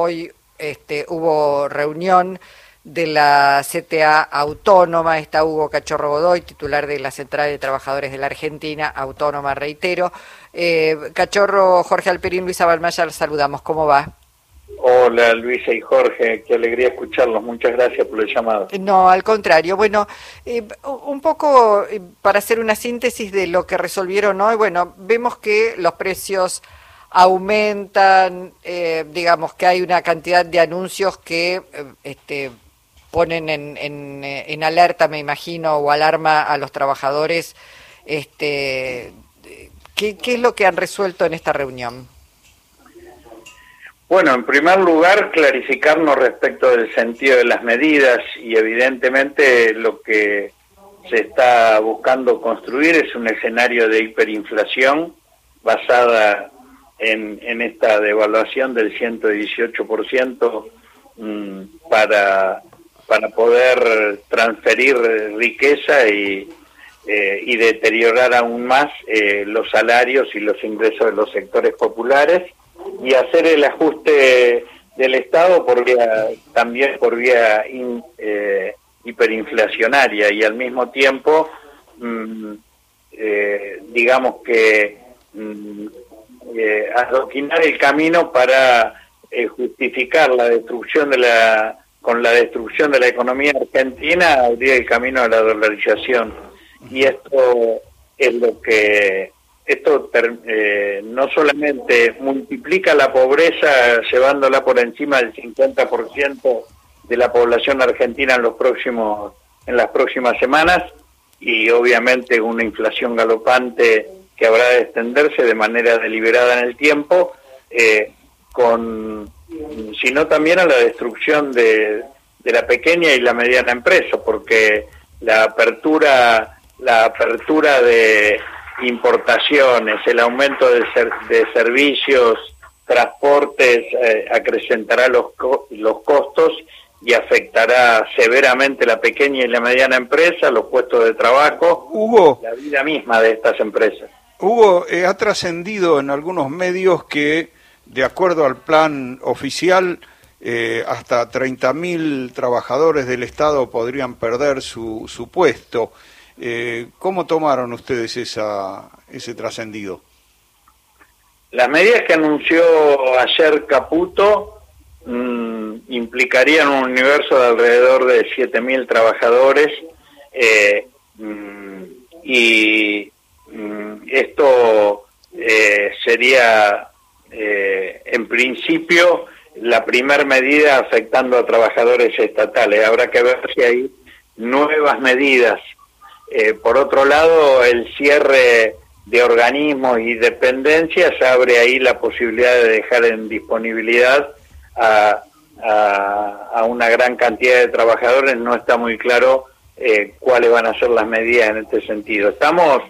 hoy este, hubo reunión de la CTA Autónoma, está Hugo Cachorro Godoy, titular de la Central de Trabajadores de la Argentina, Autónoma, reitero. Eh, Cachorro, Jorge Alperín, Luisa Balmaya, los saludamos, ¿cómo va? Hola Luisa y Jorge, qué alegría escucharlos, muchas gracias por el llamado. No, al contrario, bueno, eh, un poco eh, para hacer una síntesis de lo que resolvieron hoy, bueno, vemos que los precios aumentan, eh, digamos que hay una cantidad de anuncios que este, ponen en, en, alerta, me imagino, o alarma a los trabajadores. Este, ¿qué, ¿Qué es lo que han resuelto en esta reunión? Bueno, en primer lugar, clarificarnos respecto del sentido de las medidas y evidentemente lo que se está buscando construir es un escenario de hiperinflación basada en, en esta devaluación del 118% mm, para, para poder transferir riqueza y, eh, y deteriorar aún más eh, los salarios y los ingresos de los sectores populares y hacer el ajuste del Estado por vía, también por vía eh, hiperinflacionaria y al mismo tiempo, mm, digamos que mm, eh, adoquinar el camino para eh, justificar la destrucción de la con la destrucción de la economía argentina abrir el camino a la dolarización. Y esto es lo que esto eh, no solamente multiplica la pobreza llevándola por encima del 50% de la población argentina en los próximos en las próximas semanas y obviamente una inflación galopante que habrá de extenderse de manera deliberada en el tiempo eh, con sino también a la destrucción de, de la pequeña y la mediana empresa porque la apertura la apertura de importaciones, el aumento de, de servicios, transportes, eh, acrecentará los, los costos y afectará severamente la pequeña y la mediana empresa, los puestos de trabajo, Hugo, la vida misma de estas empresas. Hugo, eh, ha trascendido en algunos medios que, de acuerdo al plan oficial, eh, hasta 30.000 trabajadores del Estado podrían perder su, su puesto. Eh, ¿Cómo tomaron ustedes ese trascendido? Las medidas que anunció ayer Caputo mmm, implicarían un universo de alrededor de 7.000 trabajadores eh, mmm, y esto eh, sería eh, en principio la primera medida afectando a trabajadores estatales. Habrá que ver si hay nuevas medidas eh, por otro lado, el cierre de organismos y dependencias abre ahí la posibilidad de dejar en disponibilidad a, a, una gran cantidad de trabajadores. No está muy claro cuáles van a ser las medidas en este sentido. Estamos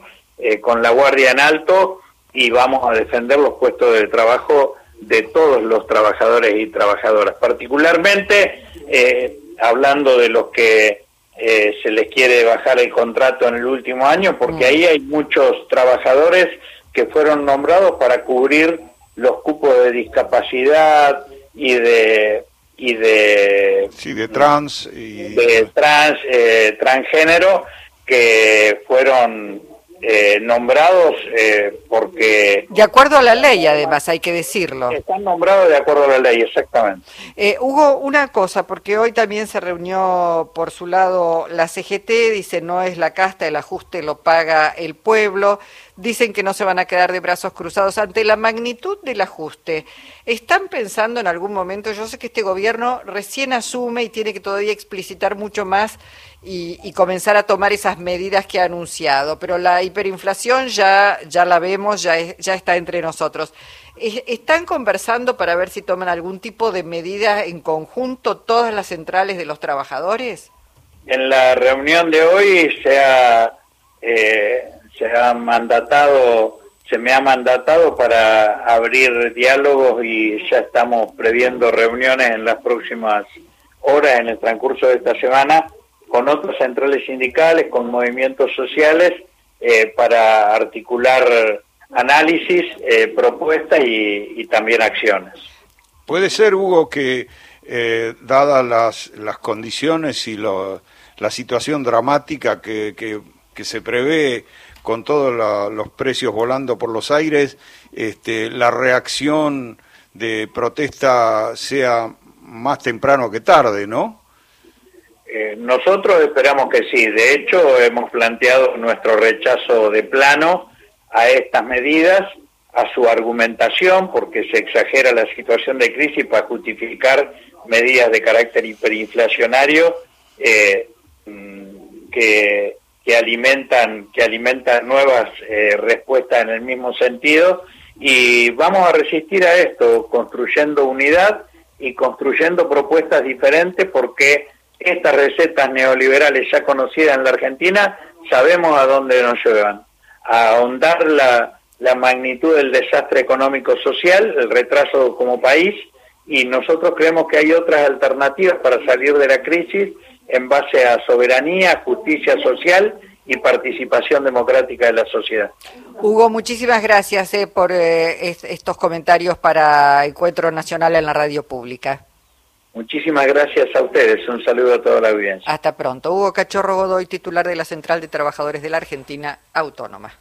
eh, con la guardia en alto y vamos a defender los puestos de trabajo de todos los trabajadores y trabajadoras, particularmente hablando de los que eh, se les quiere bajar el contrato en el último año, porque mm. ahí hay muchos trabajadores que fueron nombrados para cubrir los cupos de discapacidad y de y de sí de trans y de trans eh, transgénero que fueron eh, nombrados eh, porque... De acuerdo a la ley, además, hay que decirlo. Están nombrados de acuerdo a la ley, exactamente. Eh, Hugo, una cosa, porque hoy también se reunió por su lado la CGT, dice no es la casta, el ajuste lo paga el pueblo, dicen que no se van a quedar de brazos cruzados ante la magnitud del ajuste. ¿Están pensando en algún momento, yo sé que este gobierno recién asume y tiene que todavía explicitar mucho más y, comenzar a tomar esas medidas que ha anunciado, pero la hiperinflación ya, ya la vemos, ya, ya está entre nosotros. ¿Están conversando para ver si toman algún tipo de medida en conjunto todas las centrales de los trabajadores? En la reunión de hoy se ha, eh, se ha mandatado, se me ha mandatado para abrir diálogos y ya estamos previendo reuniones en las próximas horas en el transcurso de esta semana con otras centrales sindicales, con movimientos sociales, eh, para articular análisis, eh, propuestas y, también acciones. Puede ser, Hugo, que eh, dadas las, las condiciones y la situación dramática que, que, se prevé con todos los precios volando por los aires, este, la reacción de protesta sea más temprano que tarde, ¿no? Eh, nosotros esperamos que sí. De hecho, hemos planteado nuestro rechazo de plano a estas medidas, a su argumentación, porque se exagera la situación de crisis para justificar medidas de carácter hiperinflacionario eh, mm, que, que, alimentan que alimentan nuevas eh, respuestas en el mismo sentido y vamos a resistir a esto construyendo unidad y construyendo propuestas diferentes porque estas recetas neoliberales ya conocidas en la Argentina sabemos a dónde nos llevan a ahondar la, magnitud del desastre económico social el retraso como país y nosotros creemos que hay otras alternativas para salir de la crisis en base a soberanía, justicia social y participación democrática de la sociedad. Hugo, muchísimas gracias eh, por eh, estos comentarios para Encuentro Nacional en la Radio Pública. Muchísimas gracias a ustedes. Un saludo a toda la audiencia. Hasta pronto. Hugo Cachorro Godoy, titular de la Central de Trabajadores de la Argentina Autónoma.